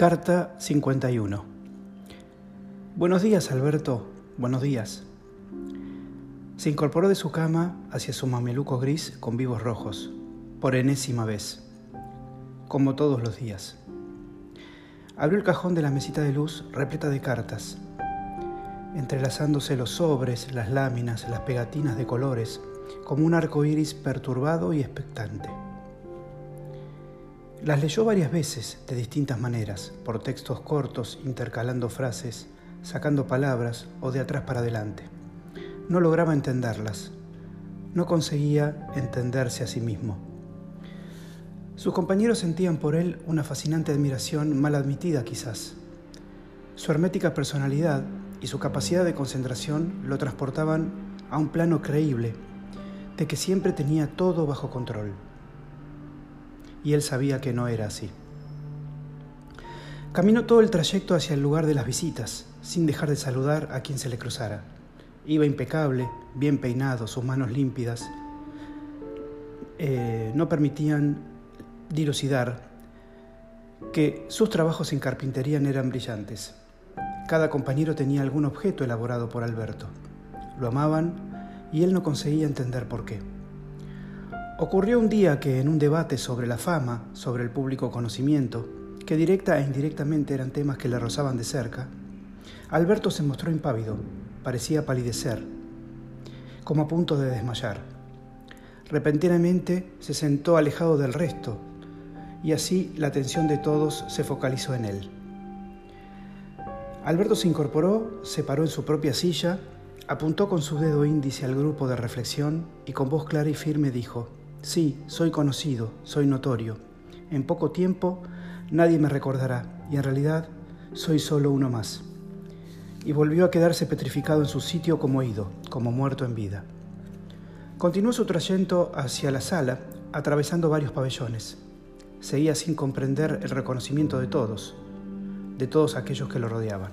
Carta 51 Buenos días, Alberto. Buenos días. Se incorporó de su cama hacia su mameluco gris con vivos rojos, por enésima vez, como todos los días. Abrió el cajón de la mesita de luz repleta de cartas, entrelazándose los sobres, las láminas, las pegatinas de colores, como un arco iris perturbado y expectante. Las leyó varias veces, de distintas maneras, por textos cortos, intercalando frases, sacando palabras o de atrás para adelante. No lograba entenderlas. No conseguía entenderse a sí mismo. Sus compañeros sentían por él una fascinante admiración mal admitida quizás. Su hermética personalidad y su capacidad de concentración lo transportaban a un plano creíble de que siempre tenía todo bajo control y él sabía que no era así. Caminó todo el trayecto hacia el lugar de las visitas, sin dejar de saludar a quien se le cruzara. Iba impecable, bien peinado, sus manos límpidas. Eh, no permitían dilucidar que sus trabajos en carpintería eran brillantes. Cada compañero tenía algún objeto elaborado por Alberto. Lo amaban y él no conseguía entender por qué. Ocurrió un día que en un debate sobre la fama, sobre el público conocimiento, que directa e indirectamente eran temas que le rozaban de cerca, Alberto se mostró impávido, parecía palidecer, como a punto de desmayar. Repentinamente se sentó alejado del resto y así la atención de todos se focalizó en él. Alberto se incorporó, se paró en su propia silla, apuntó con su dedo índice al grupo de reflexión y con voz clara y firme dijo, Sí, soy conocido, soy notorio. En poco tiempo nadie me recordará y en realidad soy solo uno más. Y volvió a quedarse petrificado en su sitio como ido, como muerto en vida. Continuó su trayecto hacia la sala, atravesando varios pabellones. Seguía sin comprender el reconocimiento de todos, de todos aquellos que lo rodeaban.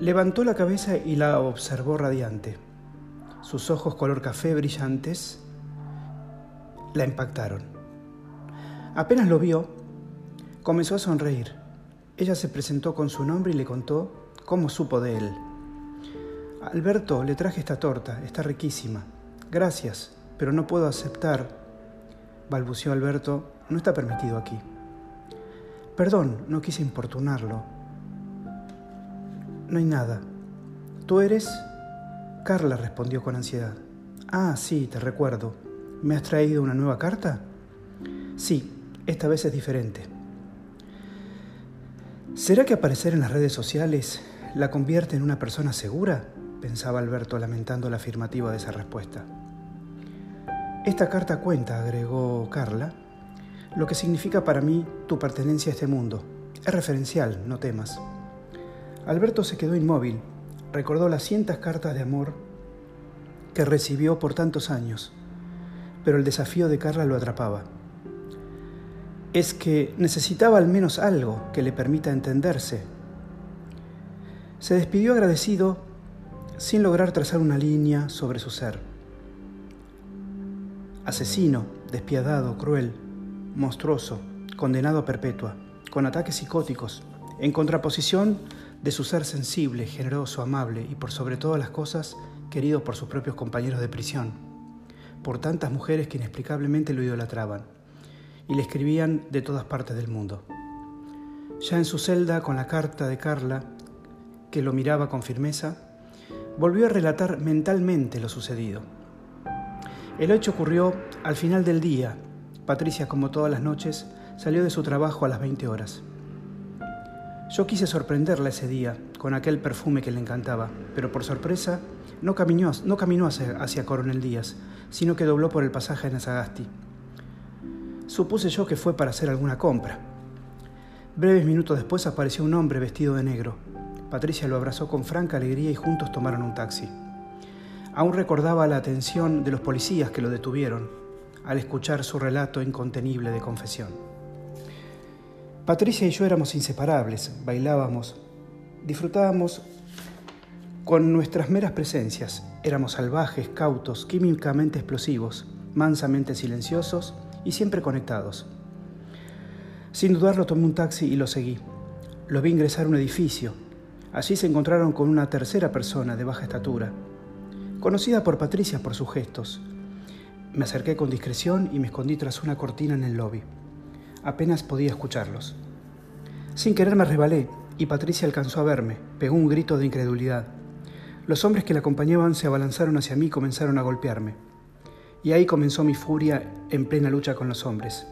Levantó la cabeza y la observó radiante. Sus ojos color café brillantes la impactaron. Apenas lo vio, comenzó a sonreír. Ella se presentó con su nombre y le contó cómo supo de él. Alberto, le traje esta torta, está riquísima. Gracias, pero no puedo aceptar, balbució Alberto, no está permitido aquí. Perdón, no quise importunarlo. No hay nada. ¿Tú eres? Carla respondió con ansiedad. Ah, sí, te recuerdo. ¿Me has traído una nueva carta? Sí, esta vez es diferente. ¿Será que aparecer en las redes sociales la convierte en una persona segura? pensaba Alberto lamentando la afirmativa de esa respuesta. Esta carta cuenta, agregó Carla, lo que significa para mí tu pertenencia a este mundo. Es referencial, no temas. Alberto se quedó inmóvil, recordó las cientas cartas de amor que recibió por tantos años pero el desafío de Carla lo atrapaba. Es que necesitaba al menos algo que le permita entenderse. Se despidió agradecido sin lograr trazar una línea sobre su ser. Asesino, despiadado, cruel, monstruoso, condenado a perpetua, con ataques psicóticos, en contraposición de su ser sensible, generoso, amable y por sobre todas las cosas querido por sus propios compañeros de prisión por tantas mujeres que inexplicablemente lo idolatraban y le escribían de todas partes del mundo. Ya en su celda, con la carta de Carla, que lo miraba con firmeza, volvió a relatar mentalmente lo sucedido. El hecho ocurrió al final del día. Patricia, como todas las noches, salió de su trabajo a las 20 horas. Yo quise sorprenderla ese día con aquel perfume que le encantaba, pero por sorpresa no caminó, no caminó hacia, Coronel Díaz, sino que dobló por el pasaje en Sagasti. Supuse yo que fue para hacer alguna compra. Breves minutos después apareció un hombre vestido de negro. Patricia lo abrazó con franca alegría y juntos tomaron un taxi. Aún recordaba la atención de los policías que lo detuvieron al escuchar su relato incontenible de confesión. Patricia y yo éramos inseparables, bailábamos, disfrutábamos con nuestras meras presencias éramos salvajes, cautos, químicamente explosivos, mansamente silenciosos y siempre conectados. Sin dudarlo tomé un taxi y lo seguí. Lo vi ingresar a un edificio. Allí se encontraron con una tercera persona de baja estatura, conocida por Patricia por sus gestos. Me acerqué con discreción y me escondí tras una cortina en el lobby. Apenas podía escucharlos. Sin querer me rebalé y Patricia alcanzó a verme. Pegó un grito de incredulidad. Los hombres que la acompañaban se abalanzaron hacia mí y comenzaron a golpearme. Y ahí comenzó mi furia en plena lucha con los hombres.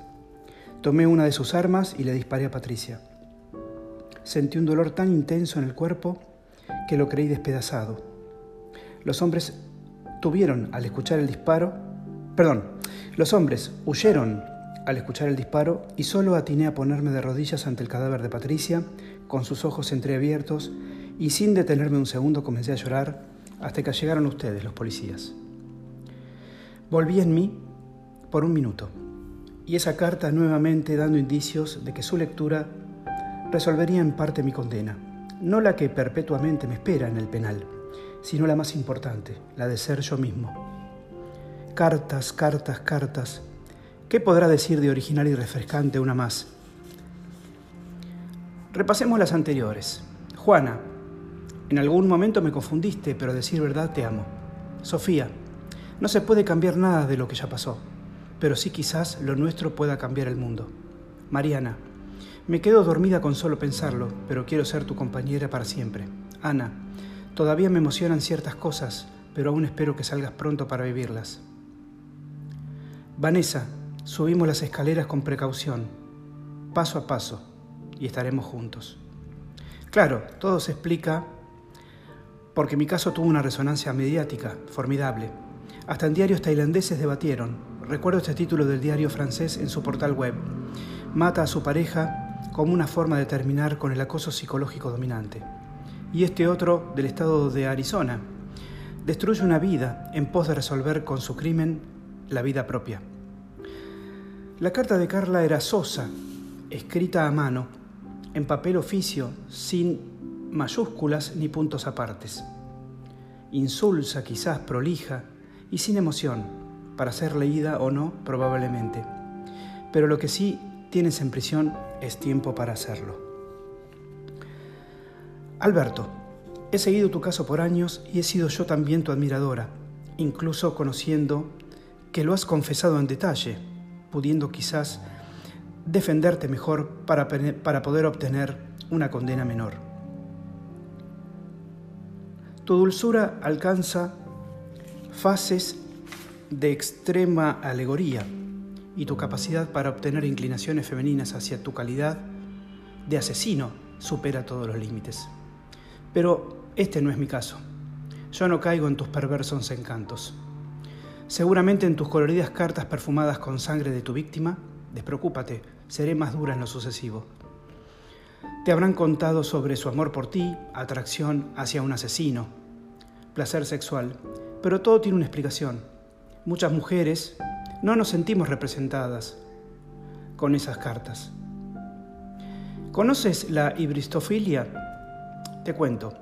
Tomé una de sus armas y le disparé a Patricia. Sentí un dolor tan intenso en el cuerpo que lo creí despedazado. Los hombres tuvieron, al escuchar el disparo, perdón, los hombres huyeron al escuchar el disparo y solo atiné a ponerme de rodillas ante el cadáver de Patricia, con sus ojos entreabiertos, y sin detenerme un segundo comencé a llorar hasta que llegaron ustedes, los policías. Volví en mí por un minuto, y esa carta nuevamente dando indicios de que su lectura resolvería en parte mi condena, no la que perpetuamente me espera en el penal, sino la más importante, la de ser yo mismo. Cartas, cartas, cartas, ¿Qué podrá decir de original y refrescante una más? Repasemos las anteriores. Juana, en algún momento me confundiste, pero decir verdad te amo. Sofía, no se puede cambiar nada de lo que ya pasó, pero sí quizás lo nuestro pueda cambiar el mundo. Mariana, me quedo dormida con solo pensarlo, pero quiero ser tu compañera para siempre. Ana, todavía me emocionan ciertas cosas, pero aún espero que salgas pronto para vivirlas. Vanessa, Subimos las escaleras con precaución, paso a paso, y estaremos juntos. Claro, todo se explica porque mi caso tuvo una resonancia mediática formidable. Hasta en diarios tailandeses debatieron. Recuerdo este título del diario francés en su portal web. Mata a su pareja como una forma de terminar con el acoso psicológico dominante. Y este otro del estado de Arizona. Destruye una vida en pos de resolver con su crimen la vida propia. La carta de Carla era sosa, escrita a mano, en papel oficio, sin mayúsculas ni puntos apartes. Insulsa, quizás prolija y sin emoción, para ser leída o no, probablemente. Pero lo que sí tienes en prisión es tiempo para hacerlo. Alberto, he seguido tu caso por años y he sido yo también tu admiradora, incluso conociendo que lo has confesado en detalle pudiendo quizás defenderte mejor para, para poder obtener una condena menor. Tu dulzura alcanza fases de extrema alegoría y tu capacidad para obtener inclinaciones femeninas hacia tu calidad de asesino supera todos los límites. Pero este no es mi caso. Yo no caigo en tus perversos encantos. Seguramente en tus coloridas cartas perfumadas con sangre de tu víctima, despreocúpate, seré más dura en lo sucesivo. Te habrán contado sobre su amor por ti, atracción hacia un asesino, placer sexual, pero todo tiene una explicación. Muchas mujeres no nos sentimos representadas con esas cartas. ¿Conoces la hibristofilia? Te cuento.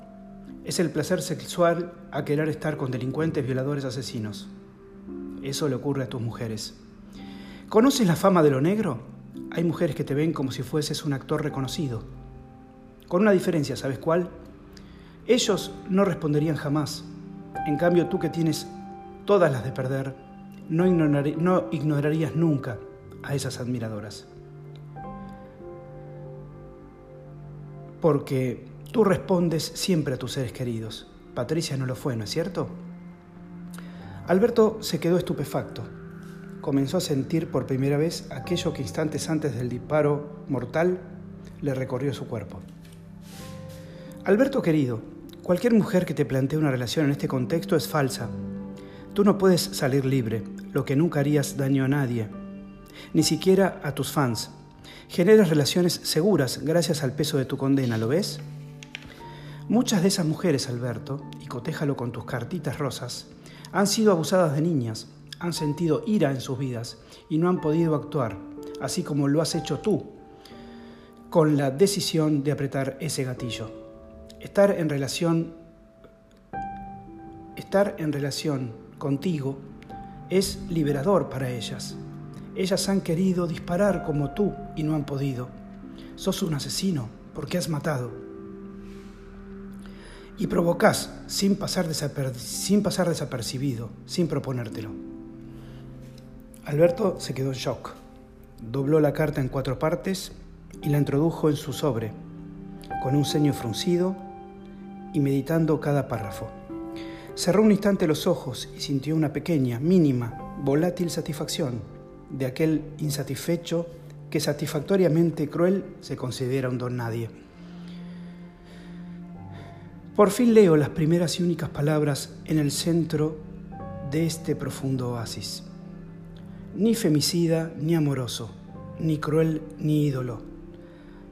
Es el placer sexual a querer estar con delincuentes, violadores, asesinos. Eso le ocurre a tus mujeres. ¿Conoces la fama de lo negro? Hay mujeres que te ven como si fueses un actor reconocido. Con una diferencia, ¿sabes cuál? Ellos no responderían jamás. En cambio, tú que tienes todas las de perder, no, no ignorarías nunca a esas admiradoras. Porque tú respondes siempre a tus seres queridos. Patricia no lo fue, ¿no es cierto? Alberto se quedó estupefacto. Comenzó a sentir por primera vez aquello que instantes antes del disparo mortal le recorrió su cuerpo. Alberto querido, cualquier mujer que te plantee una relación en este contexto es falsa. Tú no puedes salir libre, lo que nunca harías daño a nadie, ni siquiera a tus fans. Generas relaciones seguras gracias al peso de tu condena, ¿lo ves? Muchas de esas mujeres, Alberto, y cotéjalo con tus cartitas rosas, han sido abusadas de niñas, han sentido ira en sus vidas y no han podido actuar, así como lo has hecho tú, con la decisión de apretar ese gatillo. Estar en relación estar en relación contigo es liberador para ellas. Ellas han querido disparar como tú y no han podido. Sos un asesino porque has matado. Y provocás sin pasar, desapercibido, sin proponértelo. Alberto se quedó en shock. Dobló la carta en cuatro partes y la introdujo en su sobre, con un ceño fruncido y meditando cada párrafo. Cerró un instante los ojos y sintió una pequeña, mínima, volátil satisfacción de aquel insatisfecho que satisfactoriamente cruel se considera un don nadie. Por fin leo las primeras y únicas palabras en el centro de este profundo oasis. Ni femicida ni amoroso, ni cruel ni ídolo.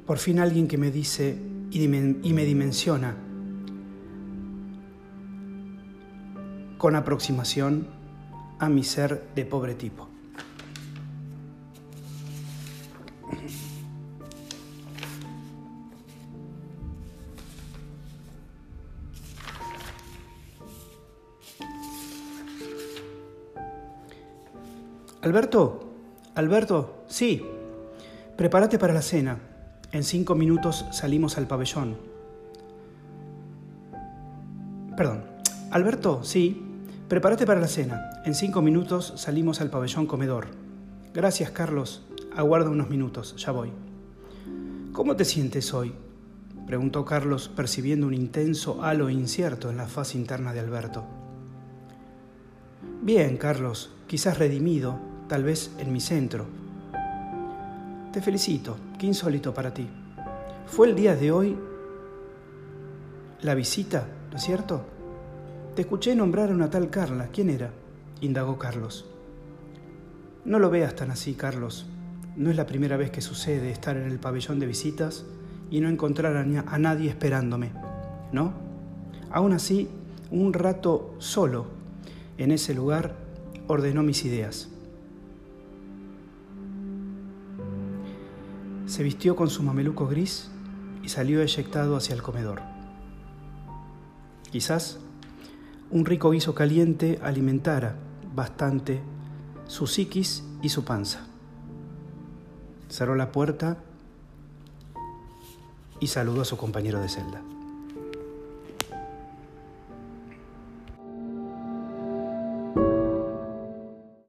Por fin alguien que me dice y me dimensiona con aproximación a mi ser de pobre tipo. Alberto, Alberto, sí. Prepárate para la cena. En cinco minutos salimos al pabellón. Perdón. Alberto, sí. Prepárate para la cena. En cinco minutos salimos al pabellón comedor. Gracias, Carlos. Aguarda unos minutos. Ya voy. ¿Cómo te sientes hoy? preguntó Carlos, percibiendo un intenso halo incierto en la faz interna de Alberto. Bien, Carlos, quizás redimido, tal vez en mi centro. Te felicito, qué insólito para ti. Fue el día de hoy la visita, ¿no es cierto? Te escuché nombrar a una tal Carla. ¿Quién era? indagó Carlos. No lo veas tan así, Carlos. No es la primera vez que sucede estar en el pabellón de visitas y no encontrar a, nadie esperándome, ¿no? Aún así, un rato solo en ese lugar ordenó mis ideas. Se vistió con su mameluco gris y salió eyectado hacia el comedor. Quizás un rico guiso caliente alimentara bastante su psiquis y su panza. Cerró la puerta y saludó a su compañero de celda.